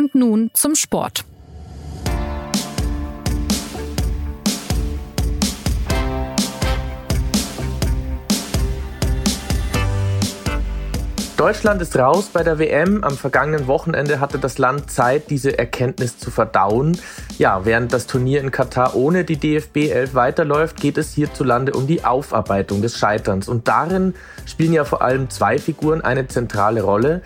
Und nun zum Sport. Deutschland ist raus bei der WM. Am vergangenen Wochenende hatte das Land Zeit, diese Erkenntnis zu verdauen. Ja, während das Turnier in Katar ohne die DFB 11 weiterläuft, geht es hierzulande um die Aufarbeitung des Scheiterns. Und darin spielen ja vor allem zwei Figuren eine zentrale Rolle.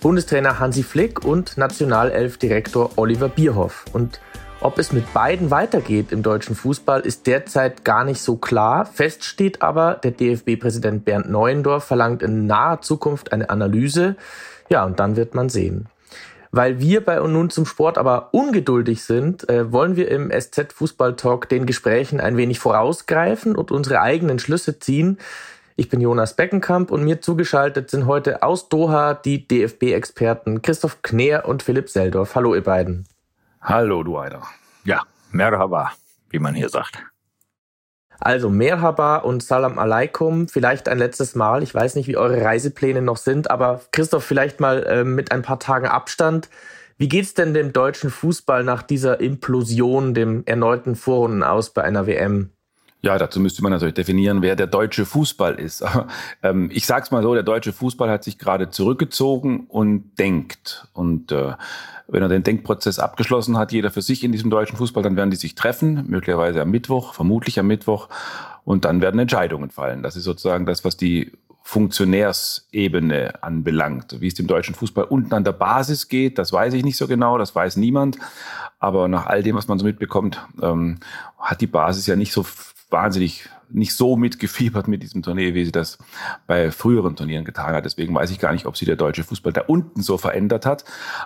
Bundestrainer Hansi Flick und Nationalelf-Direktor Oliver Bierhoff. Und ob es mit beiden weitergeht im deutschen Fußball, ist derzeit gar nicht so klar. Fest steht aber, der DFB-Präsident Bernd Neuendorf verlangt in naher Zukunft eine Analyse. Ja, und dann wird man sehen. Weil wir bei und nun zum Sport aber ungeduldig sind, äh, wollen wir im SZ Fußball Talk den Gesprächen ein wenig vorausgreifen und unsere eigenen Schlüsse ziehen. Ich bin Jonas Beckenkamp und mir zugeschaltet sind heute aus Doha die DFB-Experten Christoph Kneer und Philipp Seldorf. Hallo ihr beiden. Hallo, du einer. Ja, Merhaba, wie man hier sagt. Also Merhaba und Salam Alaikum, vielleicht ein letztes Mal. Ich weiß nicht, wie eure Reisepläne noch sind, aber Christoph, vielleicht mal äh, mit ein paar Tagen Abstand. Wie geht's denn dem deutschen Fußball nach dieser Implosion, dem erneuten Vorrunden aus bei einer WM? Ja, dazu müsste man natürlich definieren, wer der deutsche Fußball ist. ähm, ich sag's mal so, der deutsche Fußball hat sich gerade zurückgezogen und denkt. Und äh, wenn er den Denkprozess abgeschlossen hat, jeder für sich in diesem deutschen Fußball, dann werden die sich treffen, möglicherweise am Mittwoch, vermutlich am Mittwoch. Und dann werden Entscheidungen fallen. Das ist sozusagen das, was die Funktionärsebene anbelangt. Wie es dem deutschen Fußball unten an der Basis geht, das weiß ich nicht so genau, das weiß niemand. Aber nach all dem, was man so mitbekommt, ähm, hat die Basis ja nicht so wahnsinnig nicht so mitgefiebert mit diesem Turnier, wie sie das bei früheren Turnieren getan hat. Deswegen weiß ich gar nicht, ob sie der deutsche Fußball da unten so verändert hat.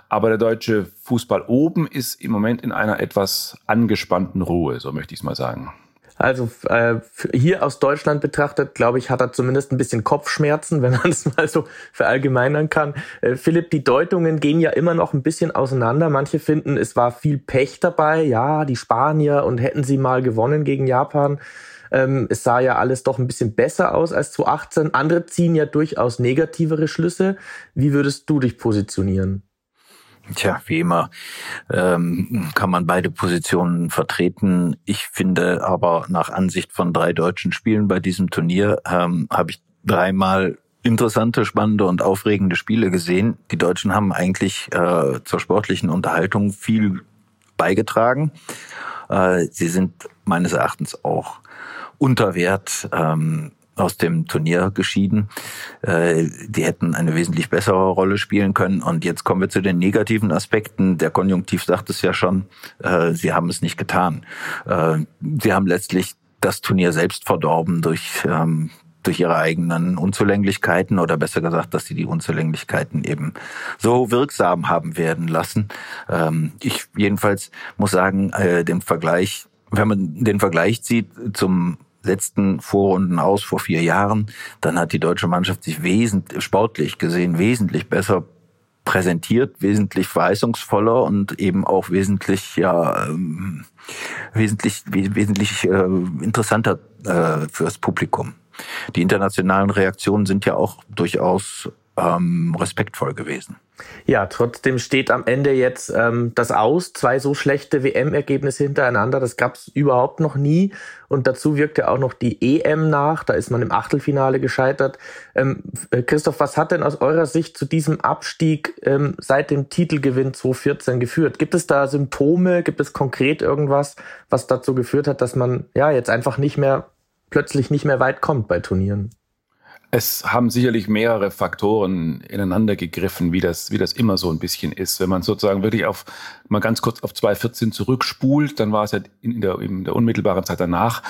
Aber der deutsche Fußball oben ist im Moment in einer etwas angespannten Ruhe, so möchte ich es mal sagen. Also äh, hier aus Deutschland betrachtet, glaube ich, hat er zumindest ein bisschen Kopfschmerzen, wenn man es mal so verallgemeinern kann. Äh, Philipp, die Deutungen gehen ja immer noch ein bisschen auseinander. Manche finden, es war viel Pech dabei. Ja, die Spanier und hätten sie mal gewonnen gegen Japan. Ähm, es sah ja alles doch ein bisschen besser aus als 2018. Andere ziehen ja durchaus negativere Schlüsse. Wie würdest du dich positionieren? Tja, wie immer ähm, kann man beide Positionen vertreten. Ich finde aber nach Ansicht von drei deutschen Spielen bei diesem Turnier ähm, habe ich dreimal interessante, spannende und aufregende Spiele gesehen. Die Deutschen haben eigentlich äh, zur sportlichen Unterhaltung viel beigetragen. Äh, sie sind meines Erachtens auch unter Wert ähm, aus dem Turnier geschieden. Äh, die hätten eine wesentlich bessere Rolle spielen können. Und jetzt kommen wir zu den negativen Aspekten. Der Konjunktiv sagt es ja schon, äh, sie haben es nicht getan. Äh, sie haben letztlich das Turnier selbst verdorben durch ähm, durch ihre eigenen Unzulänglichkeiten oder besser gesagt, dass sie die Unzulänglichkeiten eben so wirksam haben werden lassen. Ähm, ich jedenfalls muss sagen, äh, den Vergleich, wenn man den Vergleich zieht zum letzten Vorrunden aus vor vier Jahren, dann hat die deutsche Mannschaft sich wesentlich, sportlich gesehen wesentlich besser präsentiert, wesentlich verheißungsvoller und eben auch wesentlich ja ähm, wesentlich wesentlich äh, interessanter äh, fürs Publikum. Die internationalen Reaktionen sind ja auch durchaus ähm, respektvoll gewesen. Ja, trotzdem steht am Ende jetzt ähm, das aus. Zwei so schlechte WM-Ergebnisse hintereinander, das gab's überhaupt noch nie. Und dazu wirkt ja auch noch die EM nach. Da ist man im Achtelfinale gescheitert. Ähm, äh, Christoph, was hat denn aus eurer Sicht zu diesem Abstieg ähm, seit dem Titelgewinn 2014 geführt? Gibt es da Symptome? Gibt es konkret irgendwas, was dazu geführt hat, dass man ja jetzt einfach nicht mehr plötzlich nicht mehr weit kommt bei Turnieren? Es haben sicherlich mehrere Faktoren ineinander gegriffen, wie das, wie das immer so ein bisschen ist. Wenn man sozusagen wirklich auf, mal ganz kurz auf 2014 zurückspult, dann war es ja in der, in der unmittelbaren Zeit danach,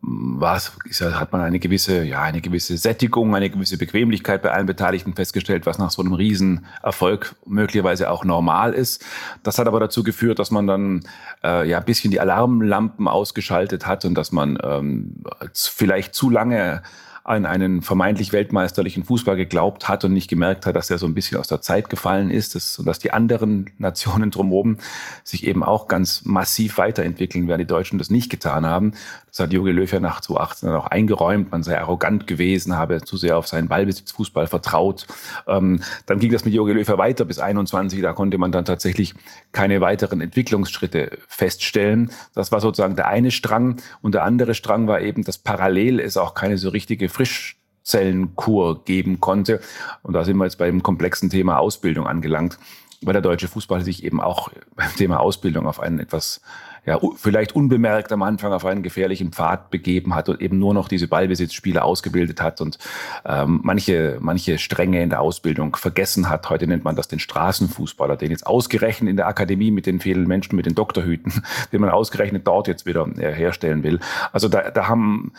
war es, hat man eine gewisse, ja, eine gewisse Sättigung, eine gewisse Bequemlichkeit bei allen Beteiligten festgestellt, was nach so einem Riesenerfolg möglicherweise auch normal ist. Das hat aber dazu geführt, dass man dann äh, ja ein bisschen die Alarmlampen ausgeschaltet hat und dass man ähm, vielleicht zu lange an einen vermeintlich weltmeisterlichen Fußball geglaubt hat und nicht gemerkt hat, dass er so ein bisschen aus der Zeit gefallen ist dass, und dass die anderen Nationen drumherum sich eben auch ganz massiv weiterentwickeln, während die Deutschen das nicht getan haben. Das hat Jogi ja nach 2018 dann auch eingeräumt. Man sei arrogant gewesen, habe zu sehr auf seinen Ballbesitzfußball vertraut. Ähm, dann ging das mit Jogi Löw weiter bis 21. Da konnte man dann tatsächlich keine weiteren Entwicklungsschritte feststellen. Das war sozusagen der eine Strang. Und der andere Strang war eben, dass parallel es auch keine so richtige Frischzellenkur geben konnte. Und da sind wir jetzt beim komplexen Thema Ausbildung angelangt, weil der deutsche Fußball sich eben auch beim Thema Ausbildung auf einen etwas ja, vielleicht unbemerkt am Anfang auf einen gefährlichen Pfad begeben hat und eben nur noch diese Ballbesitzspiele ausgebildet hat und ähm, manche, manche Stränge in der Ausbildung vergessen hat. Heute nennt man das den Straßenfußballer, den jetzt ausgerechnet in der Akademie mit den vielen Menschen mit den Doktorhüten, den man ausgerechnet dort jetzt wieder äh, herstellen will. Also da, da haben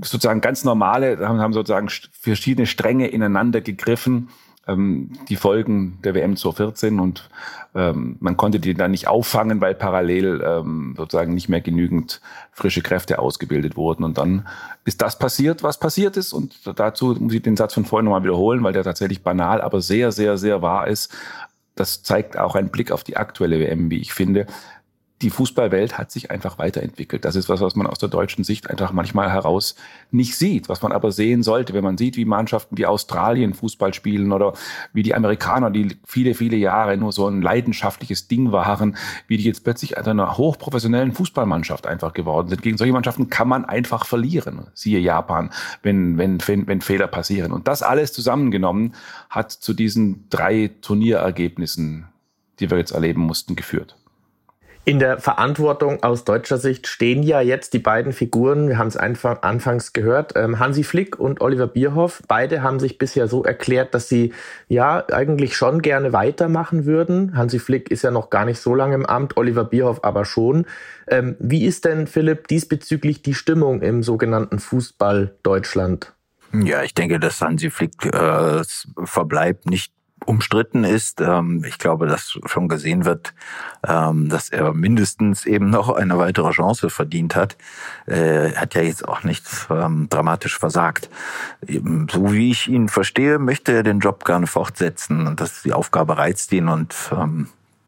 sozusagen ganz normale, da haben sozusagen verschiedene Stränge ineinander gegriffen ähm, die Folgen der WM 2014 und ähm, man konnte die dann nicht auffangen, weil parallel ähm, sozusagen nicht mehr genügend frische Kräfte ausgebildet wurden. Und dann ist das passiert, was passiert ist. Und dazu muss ich den Satz von vorhin nochmal wiederholen, weil der tatsächlich banal, aber sehr, sehr, sehr wahr ist. Das zeigt auch ein Blick auf die aktuelle WM, wie ich finde die Fußballwelt hat sich einfach weiterentwickelt. Das ist was, was man aus der deutschen Sicht einfach manchmal heraus nicht sieht, was man aber sehen sollte, wenn man sieht, wie Mannschaften wie Australien Fußball spielen oder wie die Amerikaner, die viele, viele Jahre nur so ein leidenschaftliches Ding waren, wie die jetzt plötzlich einer hochprofessionellen Fußballmannschaft einfach geworden sind. Gegen solche Mannschaften kann man einfach verlieren. Siehe Japan, wenn, wenn, wenn, wenn Fehler passieren. Und das alles zusammengenommen hat zu diesen drei Turnierergebnissen, die wir jetzt erleben mussten, geführt. In der Verantwortung aus deutscher Sicht stehen ja jetzt die beiden Figuren, wir haben es einfach anfangs gehört, ähm, Hansi Flick und Oliver Bierhoff. Beide haben sich bisher so erklärt, dass sie ja eigentlich schon gerne weitermachen würden. Hansi Flick ist ja noch gar nicht so lange im Amt, Oliver Bierhoff aber schon. Ähm, wie ist denn, Philipp, diesbezüglich die Stimmung im sogenannten Fußball Deutschland? Ja, ich denke, dass Hansi Flick äh, Verbleib nicht umstritten ist. Ähm, ich glaube, dass schon gesehen wird, ähm, dass er mindestens eben noch eine weitere Chance verdient hat. Äh, er hat ja jetzt auch nicht ähm, dramatisch versagt. So wie ich ihn verstehe, möchte er den Job gerne fortsetzen und das die Aufgabe reizt ihn und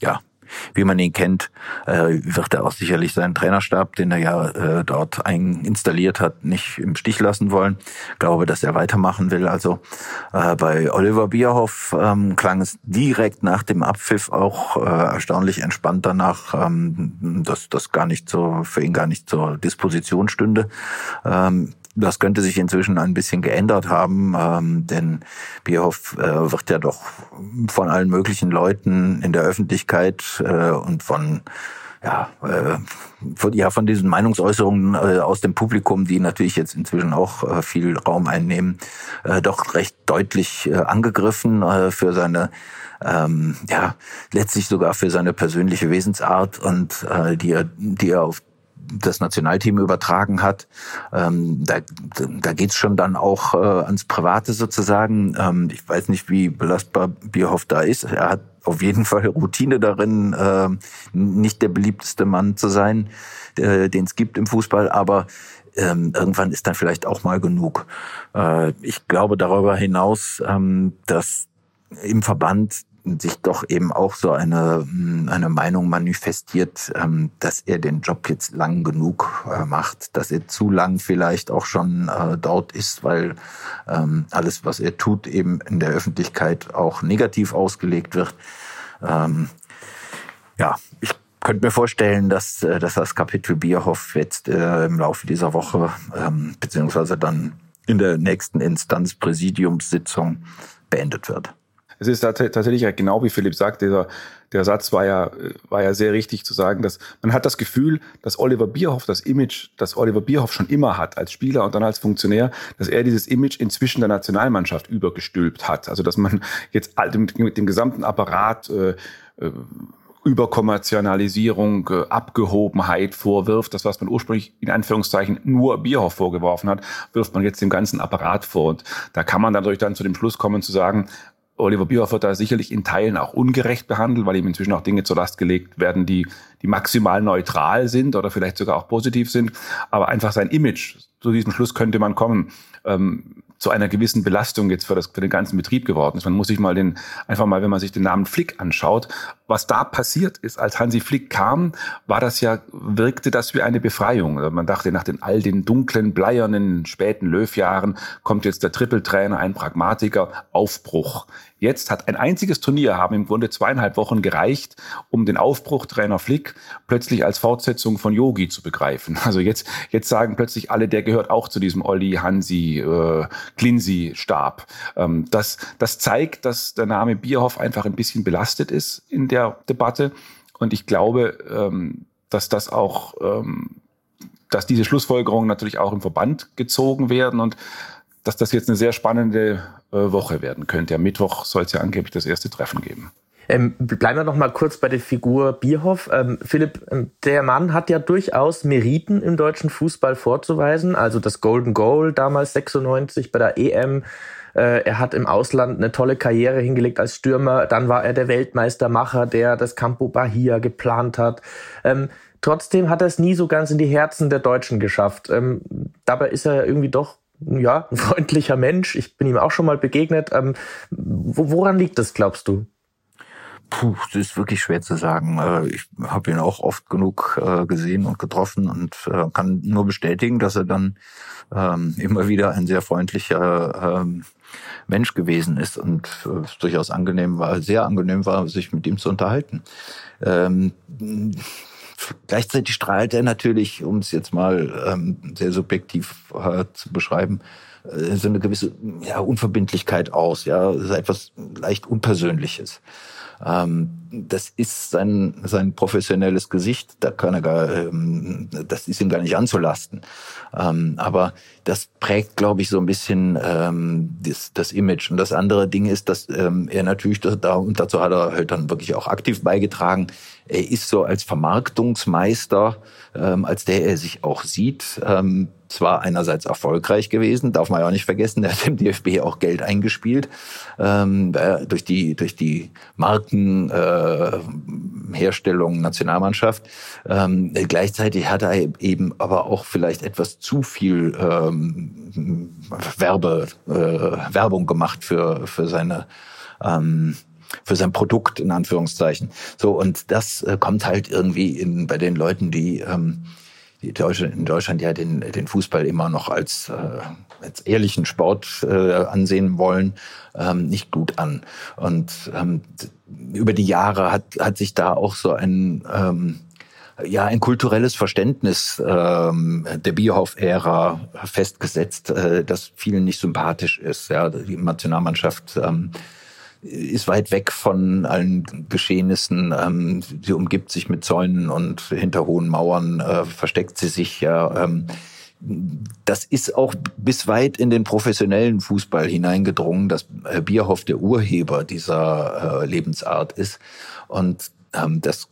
ja, wie man ihn kennt, äh, wird er auch sicherlich seinen Trainerstab, den er ja äh, dort installiert hat, nicht im Stich lassen wollen. Ich glaube, dass er weitermachen will. Also äh, bei Oliver Bierhoff ähm, klang es direkt nach dem Abpfiff auch erstaunlich entspannt danach, ähm, dass das gar nicht so für ihn gar nicht zur Disposition stünde. Ähm, das könnte sich inzwischen ein bisschen geändert haben, ähm, denn Bierhoff äh, wird ja doch von allen möglichen Leuten in der Öffentlichkeit äh, und von ja, äh, von, ja, von diesen Meinungsäußerungen äh, aus dem Publikum, die natürlich jetzt inzwischen auch äh, viel Raum einnehmen, äh, doch recht deutlich äh, angegriffen äh, für seine ähm, ja, letztlich sogar für seine persönliche Wesensart und äh, die er, die er auf das Nationalteam übertragen hat. Ähm, da da geht schon dann auch äh, ans Private sozusagen. Ähm, ich weiß nicht, wie belastbar Bierhoff da ist. Er hat auf jeden Fall Routine darin, äh, nicht der beliebteste Mann zu sein, äh, den es gibt im Fußball, aber ähm, irgendwann ist dann vielleicht auch mal genug. Äh, ich glaube darüber hinaus, ähm, dass im Verband sich doch eben auch so eine, hm, eine Meinung manifestiert, ähm, dass er den Job jetzt lang genug äh, macht, dass er zu lang vielleicht auch schon äh, dort ist, weil ähm, alles, was er tut, eben in der Öffentlichkeit auch negativ ausgelegt wird. Ähm, ja, ich könnte mir vorstellen, dass, äh, dass das Kapitel Bierhoff jetzt im Laufe dieser Woche beziehungsweise dann in der nächsten Instanz Präsidiumssitzung beendet wird. Es ist tatsächlich genau wie Philipp sagt, dieser, der Satz war ja, war ja sehr richtig zu sagen, dass man hat das Gefühl, dass Oliver Bierhoff das Image, das Oliver Bierhoff schon immer hat als Spieler und dann als Funktionär, dass er dieses Image inzwischen der Nationalmannschaft übergestülpt hat. Also dass man jetzt mit dem gesamten Apparat äh, äh, Überkommerzialisierung, äh, Abgehobenheit vorwirft. Das, was man ursprünglich in Anführungszeichen nur Bierhoff vorgeworfen hat, wirft man jetzt dem ganzen Apparat vor. Und da kann man dadurch dann zu dem Schluss kommen zu sagen, Oliver Bierhoff wird da sicherlich in Teilen auch ungerecht behandelt, weil ihm inzwischen auch Dinge zur Last gelegt werden, die, die maximal neutral sind oder vielleicht sogar auch positiv sind. Aber einfach sein Image, zu diesem Schluss könnte man kommen, ähm, zu einer gewissen Belastung jetzt für, das, für den ganzen Betrieb geworden ist. Man muss sich mal den, einfach mal, wenn man sich den Namen Flick anschaut, was da passiert ist, als Hansi Flick kam, war das ja, wirkte das wie eine Befreiung. Also man dachte, nach den all den dunklen, bleiernen, späten Löwjahren kommt jetzt der Trippeltrainer, ein Pragmatiker, Aufbruch. Jetzt hat ein einziges Turnier, haben im Grunde zweieinhalb Wochen gereicht, um den Aufbruchtrainer Flick plötzlich als Fortsetzung von Yogi zu begreifen. Also jetzt, jetzt sagen plötzlich alle, der gehört auch zu diesem Olli, Hansi, äh, Klinsi-Stab. Ähm, das, das zeigt, dass der Name Bierhoff einfach ein bisschen belastet ist in der Debatte. Und ich glaube, ähm, dass das auch, ähm, dass diese Schlussfolgerungen natürlich auch im Verband gezogen werden und dass das jetzt eine sehr spannende äh, Woche werden könnte. Am Mittwoch soll es ja angeblich das erste Treffen geben. Ähm, bleiben wir noch mal kurz bei der Figur Bierhoff. Ähm, Philipp, ähm, der Mann hat ja durchaus Meriten im deutschen Fußball vorzuweisen. Also das Golden Goal damals 96 bei der EM. Äh, er hat im Ausland eine tolle Karriere hingelegt als Stürmer. Dann war er der Weltmeistermacher, der das Campo Bahia geplant hat. Ähm, trotzdem hat er es nie so ganz in die Herzen der Deutschen geschafft. Ähm, dabei ist er irgendwie doch ja, ein freundlicher Mensch. Ich bin ihm auch schon mal begegnet. Ähm, woran liegt das, glaubst du? Puh, das ist wirklich schwer zu sagen. Äh, ich habe ihn auch oft genug äh, gesehen und getroffen und äh, kann nur bestätigen, dass er dann ähm, immer wieder ein sehr freundlicher ähm, Mensch gewesen ist und es durchaus angenehm war, sehr angenehm war, sich mit ihm zu unterhalten. Ähm, Gleichzeitig strahlt er natürlich, um es jetzt mal ähm, sehr subjektiv äh, zu beschreiben, äh, so eine gewisse ja, Unverbindlichkeit aus, ja, etwas leicht Unpersönliches. Ähm, das ist sein, sein professionelles Gesicht, da kann er gar, ähm, das ist ihm gar nicht anzulasten. Ähm, aber das prägt, glaube ich, so ein bisschen ähm, das, das Image. Und das andere Ding ist, dass er natürlich da, und dazu hat er halt dann wirklich auch aktiv beigetragen, er ist so als Vermarktungsmeister, als der er sich auch sieht, zwar einerseits erfolgreich gewesen, darf man ja auch nicht vergessen, er hat dem DFB auch Geld eingespielt ähm, äh, durch die durch die Markenherstellung äh, Nationalmannschaft. Ähm, gleichzeitig hat er eben aber auch vielleicht etwas zu viel ähm, Werbe äh, Werbung gemacht für für seine ähm, für sein Produkt in Anführungszeichen. So und das äh, kommt halt irgendwie in bei den Leuten, die ähm, die Deutschland, in Deutschland ja den, den Fußball immer noch als, äh, als ehrlichen Sport äh, ansehen wollen, ähm, nicht gut an. Und ähm, über die Jahre hat, hat sich da auch so ein ähm, ja ein kulturelles Verständnis ähm, der Bierhoff-Ära festgesetzt, äh, das vielen nicht sympathisch ist. Ja, die Nationalmannschaft ähm, ist weit weg von allen Geschehnissen. Ähm, sie umgibt sich mit Zäunen und hinter hohen Mauern äh, versteckt sie sich. Ja, ähm, das ist auch bis weit in den professionellen Fußball hineingedrungen, dass Herr Bierhoff der Urheber dieser äh, Lebensart ist. Und ähm, das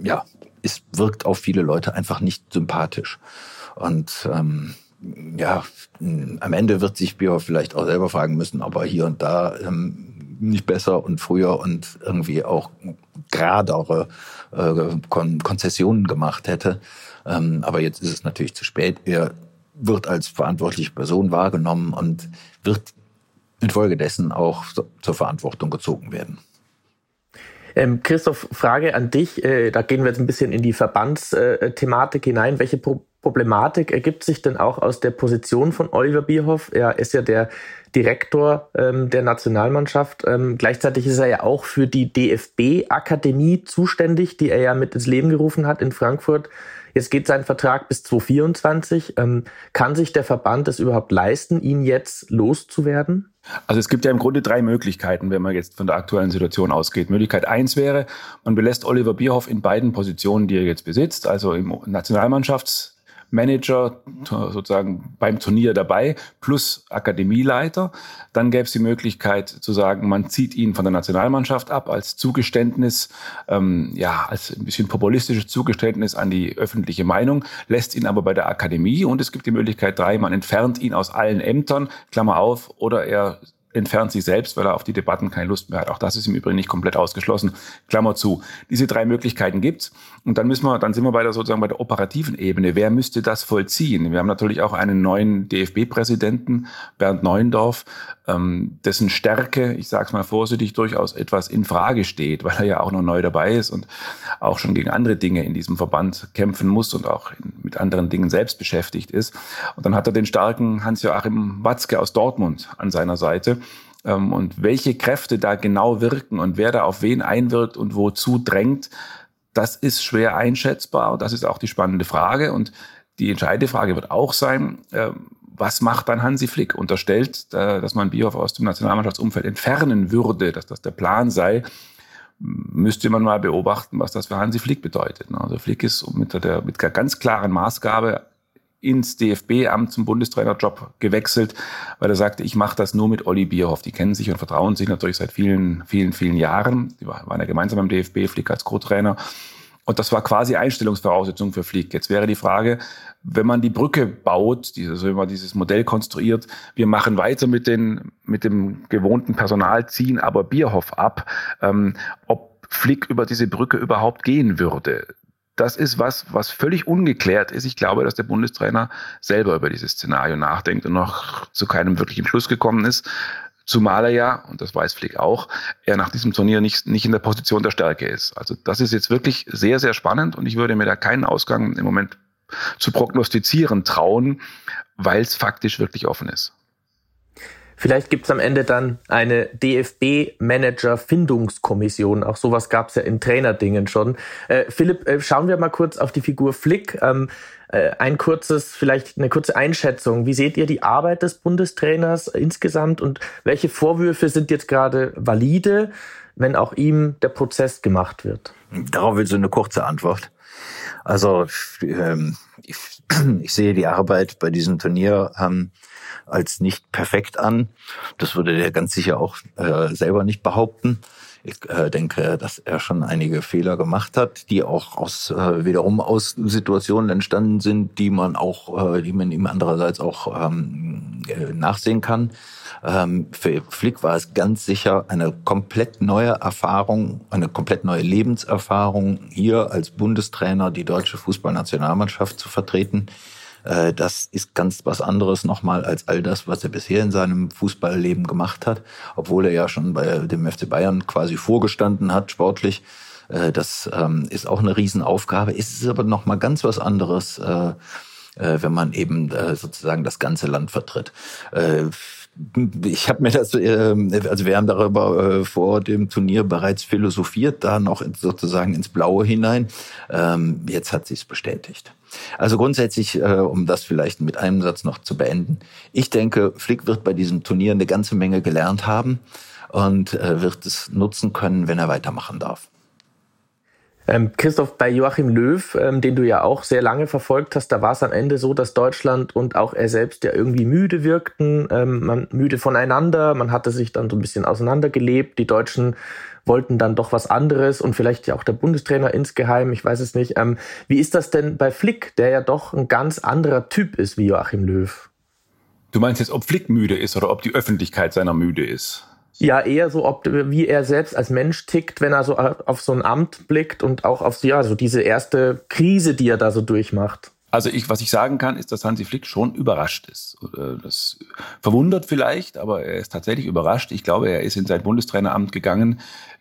ja, ist, wirkt auf viele Leute einfach nicht sympathisch. Und ähm, ja, am Ende wird sich Bierhoff vielleicht auch selber fragen müssen, ob er hier und da ähm, nicht besser und früher und irgendwie auch geradere äh, Kon Konzessionen gemacht hätte. Ähm, aber jetzt ist es natürlich zu spät. Er wird als verantwortliche Person wahrgenommen und wird infolgedessen auch zur Verantwortung gezogen werden. Ähm, Christoph, Frage an dich. Äh, da gehen wir jetzt ein bisschen in die Verbandsthematik hinein. Welche Pro Problematik ergibt sich denn auch aus der Position von Oliver Bierhoff? Er ist ja der Direktor ähm, der Nationalmannschaft. Ähm, gleichzeitig ist er ja auch für die DFB-Akademie zuständig, die er ja mit ins Leben gerufen hat in Frankfurt. Jetzt geht sein Vertrag bis 2024. Ähm, kann sich der Verband es überhaupt leisten, ihn jetzt loszuwerden? Also es gibt ja im Grunde drei Möglichkeiten, wenn man jetzt von der aktuellen Situation ausgeht. Möglichkeit eins wäre, man belässt Oliver Bierhoff in beiden Positionen, die er jetzt besitzt, also im Nationalmannschafts Manager sozusagen beim Turnier dabei plus Akademieleiter. Dann gäbe es die Möglichkeit zu sagen, man zieht ihn von der Nationalmannschaft ab als Zugeständnis, ähm, ja, als ein bisschen populistisches Zugeständnis an die öffentliche Meinung, lässt ihn aber bei der Akademie und es gibt die Möglichkeit drei, man entfernt ihn aus allen Ämtern, Klammer auf, oder er entfernt sich selbst, weil er auf die Debatten keine Lust mehr hat. Auch das ist im Übrigen nicht komplett ausgeschlossen. Klammer zu. Diese drei Möglichkeiten gibt's. Und dann müssen wir, dann sind wir bei der sozusagen bei der operativen Ebene. Wer müsste das vollziehen? Wir haben natürlich auch einen neuen DFB-Präsidenten, Bernd Neuendorf, ähm, dessen Stärke, ich sage es mal vorsichtig, durchaus etwas in Frage steht, weil er ja auch noch neu dabei ist und auch schon gegen andere Dinge in diesem Verband kämpfen muss und auch mit anderen Dingen selbst beschäftigt ist. Und dann hat er den starken Hans-Joachim Watzke aus Dortmund an seiner Seite. Ähm, und welche Kräfte da genau wirken und wer da auf wen einwirkt und wozu drängt, das ist schwer einschätzbar. Und das ist auch die spannende Frage. Und die entscheidende Frage wird auch sein, ähm, was macht dann Hansi Flick? Unterstellt, äh, dass man Bierhoff aus dem Nationalmannschaftsumfeld entfernen würde, dass das der Plan sei, müsste man mal beobachten, was das für Hansi Flick bedeutet. Also Flick ist mit der, mit der ganz klaren Maßgabe ins DFB-Amt zum Bundestrainerjob gewechselt, weil er sagte, ich mache das nur mit Olli Bierhoff. Die kennen sich und vertrauen sich natürlich seit vielen, vielen, vielen Jahren. Die waren ja gemeinsam im DFB, Flick als Co-Trainer. Und das war quasi Einstellungsvoraussetzung für Flick. Jetzt wäre die Frage, wenn man die Brücke baut, dieses, wenn man dieses Modell konstruiert, wir machen weiter mit, den, mit dem gewohnten Personal, ziehen aber Bierhoff ab, ähm, ob Flick über diese Brücke überhaupt gehen würde das ist was, was völlig ungeklärt ist. Ich glaube, dass der Bundestrainer selber über dieses Szenario nachdenkt und noch zu keinem wirklichen Schluss gekommen ist. Zumal er ja, und das weiß Flick auch, er nach diesem Turnier nicht, nicht in der Position der Stärke ist. Also das ist jetzt wirklich sehr, sehr spannend und ich würde mir da keinen Ausgang im Moment zu prognostizieren trauen, weil es faktisch wirklich offen ist. Vielleicht gibt's am Ende dann eine DFB-Manager-Findungskommission. Auch sowas gab's ja in Trainerdingen schon. Äh, Philipp, äh, schauen wir mal kurz auf die Figur Flick. Ähm, äh, ein kurzes, vielleicht eine kurze Einschätzung. Wie seht ihr die Arbeit des Bundestrainers insgesamt und welche Vorwürfe sind jetzt gerade valide, wenn auch ihm der Prozess gemacht wird? Darauf will so eine kurze Antwort. Also ähm, ich, ich sehe die Arbeit bei diesem Turnier ähm, als nicht perfekt an. Das würde der ganz sicher auch äh, selber nicht behaupten. Ich äh, denke, dass er schon einige Fehler gemacht hat, die auch aus äh, wiederum aus Situationen entstanden sind, die man auch, äh, die man ihm andererseits auch ähm, äh, nachsehen kann. Ähm, für Flick war es ganz sicher eine komplett neue Erfahrung, eine komplett neue Lebenserfahrung, hier als Bundestrainer die deutsche Fußballnationalmannschaft zu vertreten. Äh, das ist ganz was anderes nochmal als all das, was er bisher in seinem Fußballleben gemacht hat, obwohl er ja schon bei dem FC Bayern quasi vorgestanden hat, sportlich. Äh, das ähm, ist auch eine Riesenaufgabe. Es ist aber nochmal ganz was anderes, äh, wenn man eben sozusagen das ganze Land vertritt ich habe mir das, also wir haben darüber vor dem Turnier bereits philosophiert, da noch sozusagen ins Blaue hinein. Ähm, jetzt hat sich's bestätigt. Also grundsätzlich, äh, um das vielleicht mit einem Satz noch zu beenden, ich denke, Flick wird bei diesem Turnier eine ganze Menge gelernt haben und äh, wird es nutzen können, wenn er weitermachen darf. Ähm, Christoph, bei Joachim Löw, ähm, den du ja auch sehr lange verfolgt hast, da war es am Ende so, dass Deutschland und auch er selbst ja irgendwie müde wirkten, ähm, man müde voneinander, man hatte sich dann so ein bisschen auseinandergelebt. Die Deutschen wollten dann doch was anderes und vielleicht ja auch der Bundestrainer insgeheim, ich weiß es nicht. Ähm, wie ist das denn bei Flick, der ja doch ein ganz anderer Typ ist wie Joachim Löw? Du meinst jetzt, ob Flick müde ist oder ob die Öffentlichkeit seiner müde ist? Ja, eher so, ob, wie er selbst als Mensch tickt, wenn er so auf so ein Amt blickt und auch auf ja, so diese erste Krise, die er da so durchmacht. Also ich, was ich sagen kann, ist, dass Hansi Flick schon überrascht ist. Äh, das verwundert vielleicht, aber er ist tatsächlich überrascht. Ich glaube, er ist in sein Bundestraineramt gegangen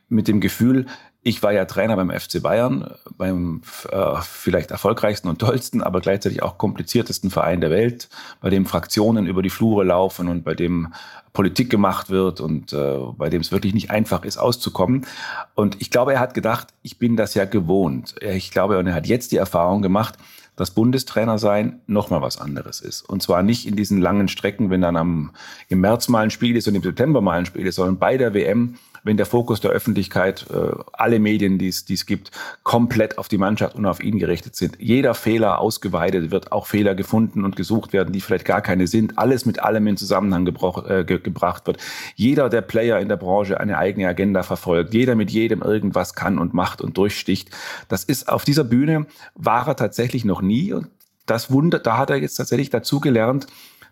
mit dem Gefühl, ich war ja Trainer beim FC Bayern, beim äh, vielleicht erfolgreichsten und tollsten, aber gleichzeitig auch kompliziertesten Verein der Welt, bei dem Fraktionen über die Flure laufen und bei dem Politik gemacht wird und äh, bei dem es wirklich nicht einfach ist, auszukommen. Und ich glaube, er hat gedacht, ich bin das ja gewohnt. Ich glaube, und er hat jetzt die Erfahrung gemacht, dass Bundestrainer sein nochmal was anderes ist. Und zwar nicht in diesen langen Strecken, wenn dann am, im März mal ein Spiel ist und im September mal ein Spiel ist, sondern bei der WM wenn der Fokus der Öffentlichkeit, äh, alle Medien, die es gibt, komplett auf die Mannschaft und auf ihn gerichtet sind. Jeder Fehler ausgeweitet wird, auch Fehler gefunden und gesucht werden, die vielleicht gar keine sind. Alles mit allem in Zusammenhang äh, ge gebracht wird. Jeder der Player in der Branche eine eigene Agenda verfolgt. Jeder mit jedem irgendwas kann und macht und durchsticht. Das ist auf dieser Bühne war er tatsächlich noch nie und das wundert, da hat er jetzt tatsächlich dazu gelernt,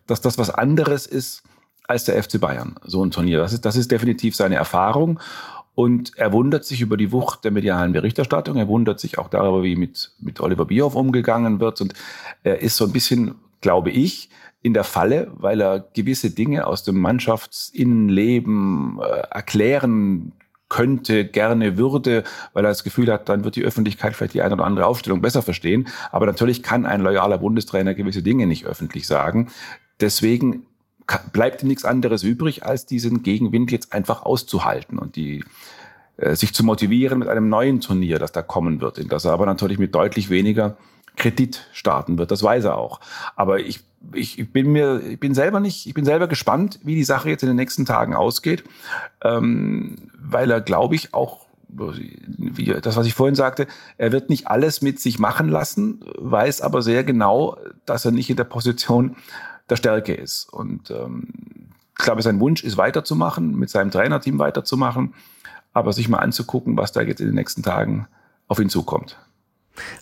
dass das was anderes ist, als der FC Bayern, so ein Turnier. Das ist, das ist definitiv seine Erfahrung. Und er wundert sich über die Wucht der medialen Berichterstattung. Er wundert sich auch darüber, wie mit, mit Oliver Bierhoff umgegangen wird. Und er ist so ein bisschen, glaube ich, in der Falle, weil er gewisse Dinge aus dem Mannschaftsinnenleben äh, erklären könnte, gerne würde, weil er das Gefühl hat, dann wird die Öffentlichkeit vielleicht die eine oder andere Aufstellung besser verstehen. Aber natürlich kann ein loyaler Bundestrainer gewisse Dinge nicht öffentlich sagen. Deswegen bleibt ihm nichts anderes übrig, als diesen Gegenwind jetzt einfach auszuhalten und die äh, sich zu motivieren mit einem neuen Turnier, das da kommen wird, in das er aber natürlich mit deutlich weniger Kredit starten wird. Das weiß er auch. Aber ich, ich, bin mir, ich bin selber nicht, ich bin selber gespannt, wie die Sache jetzt in den nächsten Tagen ausgeht, ähm, weil er, glaube ich, auch wie das, was ich vorhin sagte, er wird nicht alles mit sich machen lassen, weiß aber sehr genau, dass er nicht in der Position der Stärke ist. Und ähm, ich glaube, sein Wunsch ist weiterzumachen, mit seinem Trainerteam weiterzumachen, aber sich mal anzugucken, was da jetzt in den nächsten Tagen auf ihn zukommt.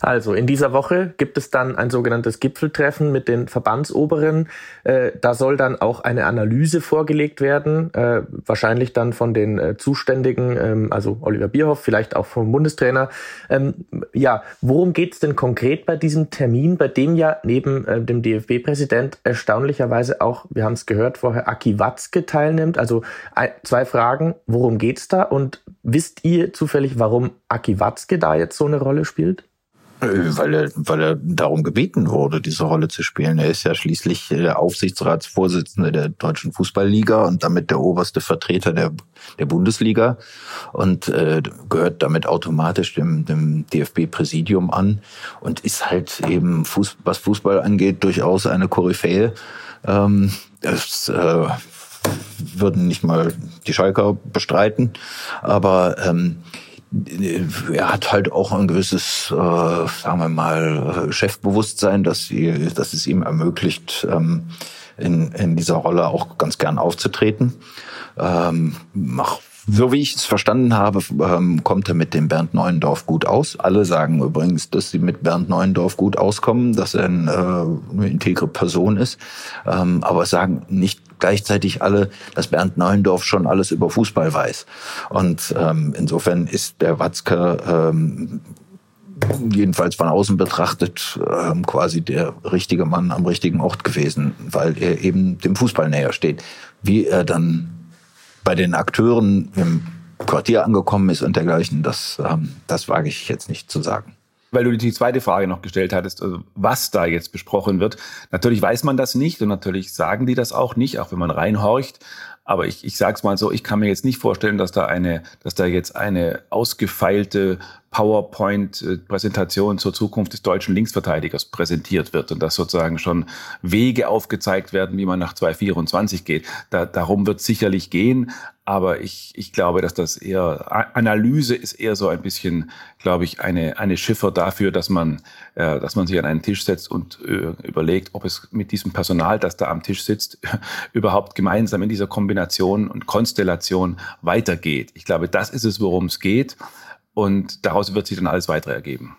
Also in dieser Woche gibt es dann ein sogenanntes Gipfeltreffen mit den Verbandsoberen. Äh, da soll dann auch eine Analyse vorgelegt werden, äh, wahrscheinlich dann von den äh, Zuständigen, ähm, also Oliver Bierhoff, vielleicht auch vom Bundestrainer. Ähm, ja, worum geht es denn konkret bei diesem Termin, bei dem ja neben äh, dem DFB-Präsident erstaunlicherweise auch, wir haben es gehört vorher, Aki Watzke teilnimmt? Also zwei Fragen, worum geht's da und wisst ihr zufällig, warum Aki Watzke da jetzt so eine Rolle spielt? Äh, weil er, weil er darum gebeten wurde, diese Rolle zu spielen. Er ist ja schließlich der Aufsichtsratsvorsitzende der Deutschen Fußballliga und damit der oberste Vertreter der, der Bundesliga und äh, gehört damit automatisch dem, dem DFB-Präsidium an und ist halt eben, Fuß, was Fußball angeht, durchaus eine Koryphäe. Ähm, das äh, würden nicht mal die Schalker bestreiten, aber ähm, er hat halt auch ein gewisses, äh, sagen wir mal, Chefbewusstsein, dass, sie, dass es ihm ermöglicht, ähm, in, in dieser Rolle auch ganz gern aufzutreten. Ähm, mach, so wie ich es verstanden habe, ähm, kommt er mit dem Bernd Neuendorf gut aus. Alle sagen übrigens, dass sie mit Bernd Neuendorf gut auskommen, dass er ein, äh, eine integre Person ist. Ähm, aber sagen nicht gleichzeitig alle, dass Bernd Neuendorf schon alles über Fußball weiß. Und ähm, insofern ist der Watzke ähm, jedenfalls von außen betrachtet ähm, quasi der richtige Mann am richtigen Ort gewesen, weil er eben dem Fußball näher steht. Wie er dann bei den Akteuren im Quartier angekommen ist und dergleichen, das, ähm, das wage ich jetzt nicht zu sagen weil du die zweite Frage noch gestellt hattest, also was da jetzt besprochen wird. Natürlich weiß man das nicht und natürlich sagen die das auch nicht, auch wenn man reinhorcht. Aber ich, ich sage es mal so, ich kann mir jetzt nicht vorstellen, dass da eine, dass da jetzt eine ausgefeilte PowerPoint-Präsentation zur Zukunft des deutschen Linksverteidigers präsentiert wird und dass sozusagen schon Wege aufgezeigt werden, wie man nach 2024 geht. Da, darum wird es sicherlich gehen, aber ich, ich glaube, dass das eher, Analyse ist eher so ein bisschen, glaube ich, eine, eine Schiffer dafür, dass man, äh, dass man sich an einen Tisch setzt und äh, überlegt, ob es mit diesem Personal, das da am Tisch sitzt, überhaupt gemeinsam in dieser Kombination und Konstellation weitergeht. Ich glaube, das ist es, worum es geht. Und daraus wird sich dann alles weitere ergeben.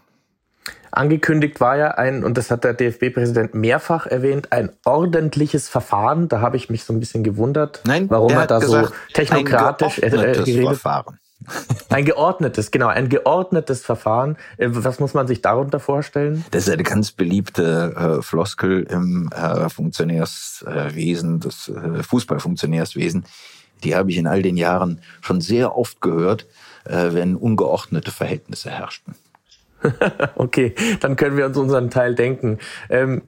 Angekündigt war ja ein, und das hat der DFB-Präsident mehrfach erwähnt, ein ordentliches Verfahren. Da habe ich mich so ein bisschen gewundert, Nein, warum er da gesagt, so technokratisch ein äh, äh geredet. Verfahren. Ein geordnetes, genau, ein geordnetes Verfahren. Äh, was muss man sich darunter vorstellen? Das ist eine ganz beliebte äh, Floskel im äh, Funktionärswesen, das äh, Fußballfunktionärswesen. Die habe ich in all den Jahren schon sehr oft gehört, äh, wenn ungeordnete Verhältnisse herrschten. okay, dann können wir uns unseren Teil denken. Ähm,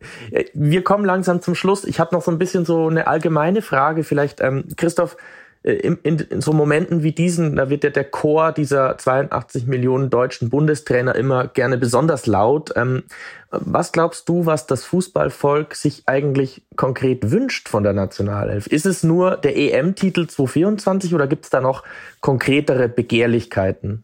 wir kommen langsam zum Schluss. Ich habe noch so ein bisschen so eine allgemeine Frage. Vielleicht, ähm, Christoph, äh, in, in, in so Momenten wie diesen, da wird ja der Chor dieser 82 Millionen deutschen Bundestrainer immer gerne besonders laut. Ähm, was glaubst du, was das Fußballvolk sich eigentlich konkret wünscht von der Nationalelf? Ist es nur der EM-Titel 2024 oder gibt es da noch konkretere Begehrlichkeiten?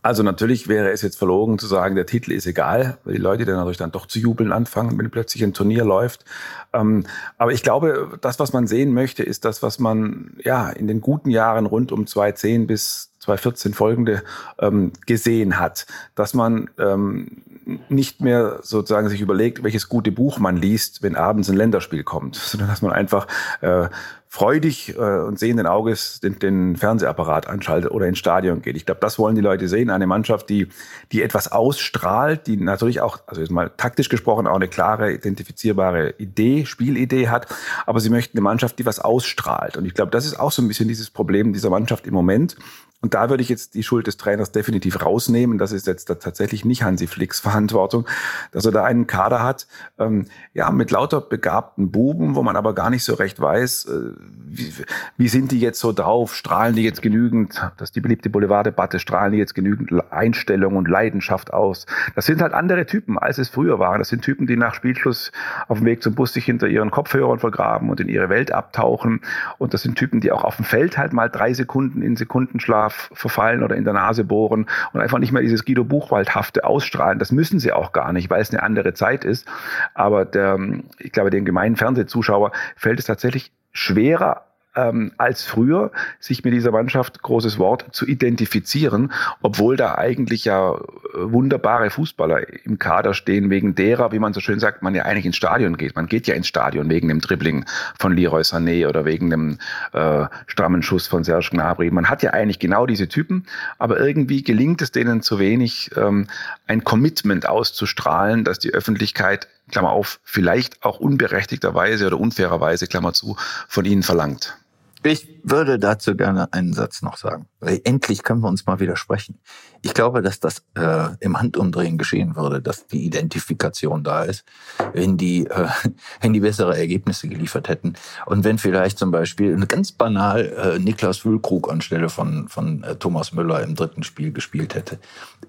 Also natürlich wäre es jetzt verlogen zu sagen, der Titel ist egal, weil die Leute dann natürlich dann doch zu jubeln anfangen, wenn plötzlich ein Turnier läuft. Ähm, aber ich glaube, das, was man sehen möchte, ist das, was man ja in den guten Jahren rund um 2010 bis 2014 folgende ähm, gesehen hat, dass man ähm, nicht mehr sozusagen sich überlegt, welches gute Buch man liest, wenn abends ein Länderspiel kommt, sondern dass man einfach äh, freudig äh, und sehenden Auges den, den Fernsehapparat anschaltet oder ins Stadion geht. Ich glaube, das wollen die Leute sehen. Eine Mannschaft, die, die etwas ausstrahlt, die natürlich auch, also jetzt mal taktisch gesprochen, auch eine klare, identifizierbare Idee, Spielidee hat. Aber sie möchten eine Mannschaft, die was ausstrahlt. Und ich glaube, das ist auch so ein bisschen dieses Problem dieser Mannschaft im Moment. Und da würde ich jetzt die Schuld des Trainers definitiv rausnehmen. Das ist jetzt tatsächlich nicht Hansi Flicks Verantwortung, dass er da einen Kader hat, ähm, ja, mit lauter begabten Buben, wo man aber gar nicht so recht weiß, äh, wie, wie sind die jetzt so drauf? Strahlen die jetzt genügend, das ist die beliebte Boulevarddebatte, strahlen die jetzt genügend Einstellung und Leidenschaft aus? Das sind halt andere Typen, als es früher waren. Das sind Typen, die nach Spielschluss auf dem Weg zum Bus sich hinter ihren Kopfhörern vergraben und in ihre Welt abtauchen. Und das sind Typen, die auch auf dem Feld halt mal drei Sekunden in Sekundenschlaf Schlaf verfallen oder in der Nase bohren und einfach nicht mehr dieses Guido Buchwaldhafte ausstrahlen. Das müssen sie auch gar nicht, weil es eine andere Zeit ist. Aber der, ich glaube, dem gemeinen Fernsehzuschauer fällt es tatsächlich schwerer ähm, als früher, sich mit dieser Mannschaft, großes Wort, zu identifizieren, obwohl da eigentlich ja äh, wunderbare Fußballer im Kader stehen, wegen derer, wie man so schön sagt, man ja eigentlich ins Stadion geht. Man geht ja ins Stadion wegen dem Dribbling von Leroy Sané oder wegen dem äh, strammen Schuss von Serge Gnabry. Man hat ja eigentlich genau diese Typen, aber irgendwie gelingt es denen zu wenig, ähm, ein Commitment auszustrahlen, dass die Öffentlichkeit Klammer auf, vielleicht auch unberechtigterweise oder unfairerweise, Klammer zu, von ihnen verlangt. Ich würde dazu gerne einen Satz noch sagen. Endlich können wir uns mal widersprechen. Ich glaube, dass das äh, im Handumdrehen geschehen würde, dass die Identifikation da ist, wenn die, äh, wenn die bessere Ergebnisse geliefert hätten und wenn vielleicht zum Beispiel ganz banal äh, Niklas Füllkrug anstelle von von äh, Thomas Müller im dritten Spiel gespielt hätte.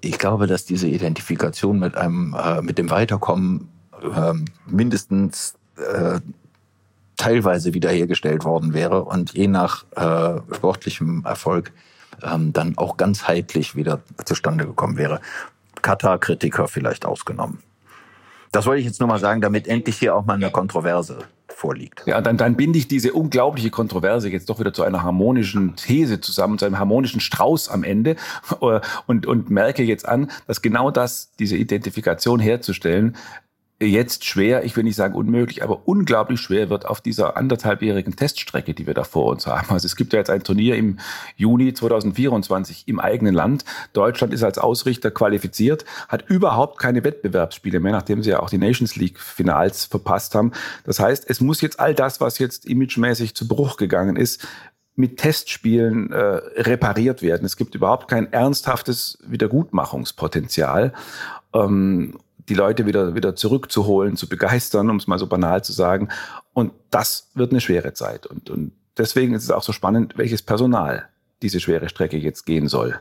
Ich glaube, dass diese Identifikation mit einem äh, mit dem Weiterkommen äh, mindestens äh, teilweise wiederhergestellt worden wäre und je nach äh, sportlichem Erfolg ähm, dann auch ganzheitlich wieder zustande gekommen wäre. Katar-Kritiker vielleicht ausgenommen. Das wollte ich jetzt nur mal sagen, damit endlich hier auch mal eine Kontroverse vorliegt. Ja, dann, dann binde ich diese unglaubliche Kontroverse jetzt doch wieder zu einer harmonischen These zusammen, zu einem harmonischen Strauß am Ende und, und merke jetzt an, dass genau das, diese Identifikation herzustellen, jetzt schwer, ich will nicht sagen unmöglich, aber unglaublich schwer wird auf dieser anderthalbjährigen Teststrecke, die wir da vor uns haben. Also es gibt ja jetzt ein Turnier im Juni 2024 im eigenen Land. Deutschland ist als Ausrichter qualifiziert, hat überhaupt keine Wettbewerbsspiele mehr, nachdem sie ja auch die Nations League Finals verpasst haben. Das heißt, es muss jetzt all das, was jetzt imagemäßig zu Bruch gegangen ist, mit Testspielen äh, repariert werden. Es gibt überhaupt kein ernsthaftes Wiedergutmachungspotenzial. Ähm, die Leute wieder, wieder zurückzuholen, zu begeistern, um es mal so banal zu sagen. Und das wird eine schwere Zeit. Und, und deswegen ist es auch so spannend, welches Personal diese schwere Strecke jetzt gehen soll.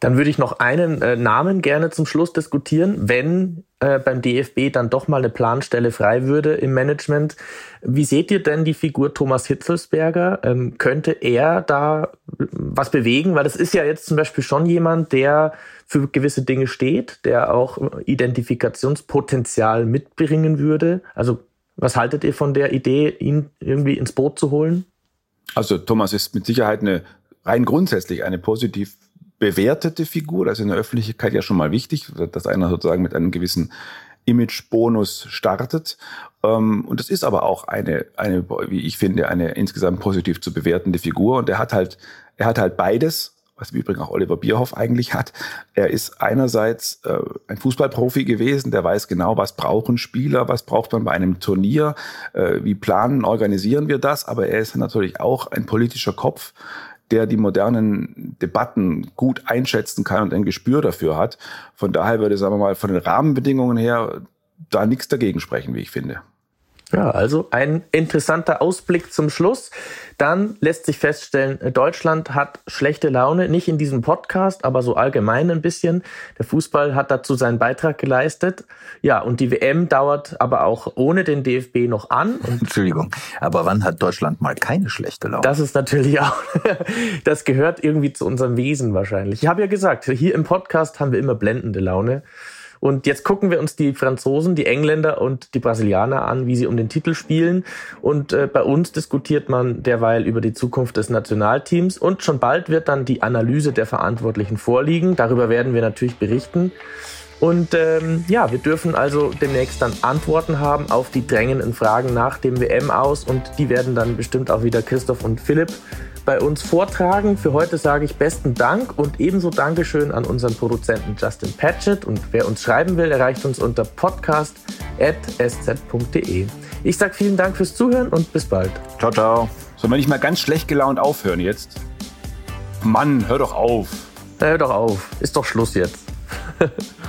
Dann würde ich noch einen äh, Namen gerne zum Schluss diskutieren, wenn äh, beim DFB dann doch mal eine Planstelle frei würde im Management. Wie seht ihr denn die Figur Thomas Hitzelsberger? Ähm, könnte er da was bewegen? Weil das ist ja jetzt zum Beispiel schon jemand, der für gewisse Dinge steht, der auch Identifikationspotenzial mitbringen würde. Also was haltet ihr von der Idee, ihn irgendwie ins Boot zu holen? Also Thomas ist mit Sicherheit eine rein grundsätzlich eine positiv bewertete Figur. Das ist in der Öffentlichkeit ja schon mal wichtig, dass einer sozusagen mit einem gewissen Image-Bonus startet. Ähm, und das ist aber auch eine, eine, wie ich finde, eine insgesamt positiv zu bewertende Figur. Und er hat halt, er hat halt beides, was im Übrigen auch Oliver Bierhoff eigentlich hat. Er ist einerseits äh, ein Fußballprofi gewesen, der weiß genau, was brauchen Spieler, was braucht man bei einem Turnier, äh, wie planen, organisieren wir das. Aber er ist natürlich auch ein politischer Kopf, der die modernen Debatten gut einschätzen kann und ein Gespür dafür hat. Von daher würde, sagen wir mal, von den Rahmenbedingungen her da nichts dagegen sprechen, wie ich finde. Ja, also ein interessanter Ausblick zum Schluss. Dann lässt sich feststellen, Deutschland hat schlechte Laune, nicht in diesem Podcast, aber so allgemein ein bisschen. Der Fußball hat dazu seinen Beitrag geleistet. Ja, und die WM dauert aber auch ohne den DFB noch an. Entschuldigung, aber wann hat Deutschland mal keine schlechte Laune? Das ist natürlich auch, das gehört irgendwie zu unserem Wesen wahrscheinlich. Ich habe ja gesagt, hier im Podcast haben wir immer blendende Laune. Und jetzt gucken wir uns die Franzosen, die Engländer und die Brasilianer an, wie sie um den Titel spielen. Und äh, bei uns diskutiert man derweil über die Zukunft des Nationalteams. Und schon bald wird dann die Analyse der Verantwortlichen vorliegen. Darüber werden wir natürlich berichten. Und ähm, ja, wir dürfen also demnächst dann Antworten haben auf die drängenden Fragen nach dem WM aus und die werden dann bestimmt auch wieder Christoph und Philipp bei uns vortragen. Für heute sage ich besten Dank und ebenso Dankeschön an unseren Produzenten Justin Patchett und wer uns schreiben will, erreicht uns unter podcast.sz.de. Ich sage vielen Dank fürs Zuhören und bis bald. Ciao, ciao. Sollen wir nicht mal ganz schlecht gelaunt aufhören jetzt? Mann, hör doch auf. Na, hör doch auf. Ist doch Schluss jetzt.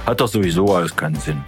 Hat doch sowieso alles keinen Sinn.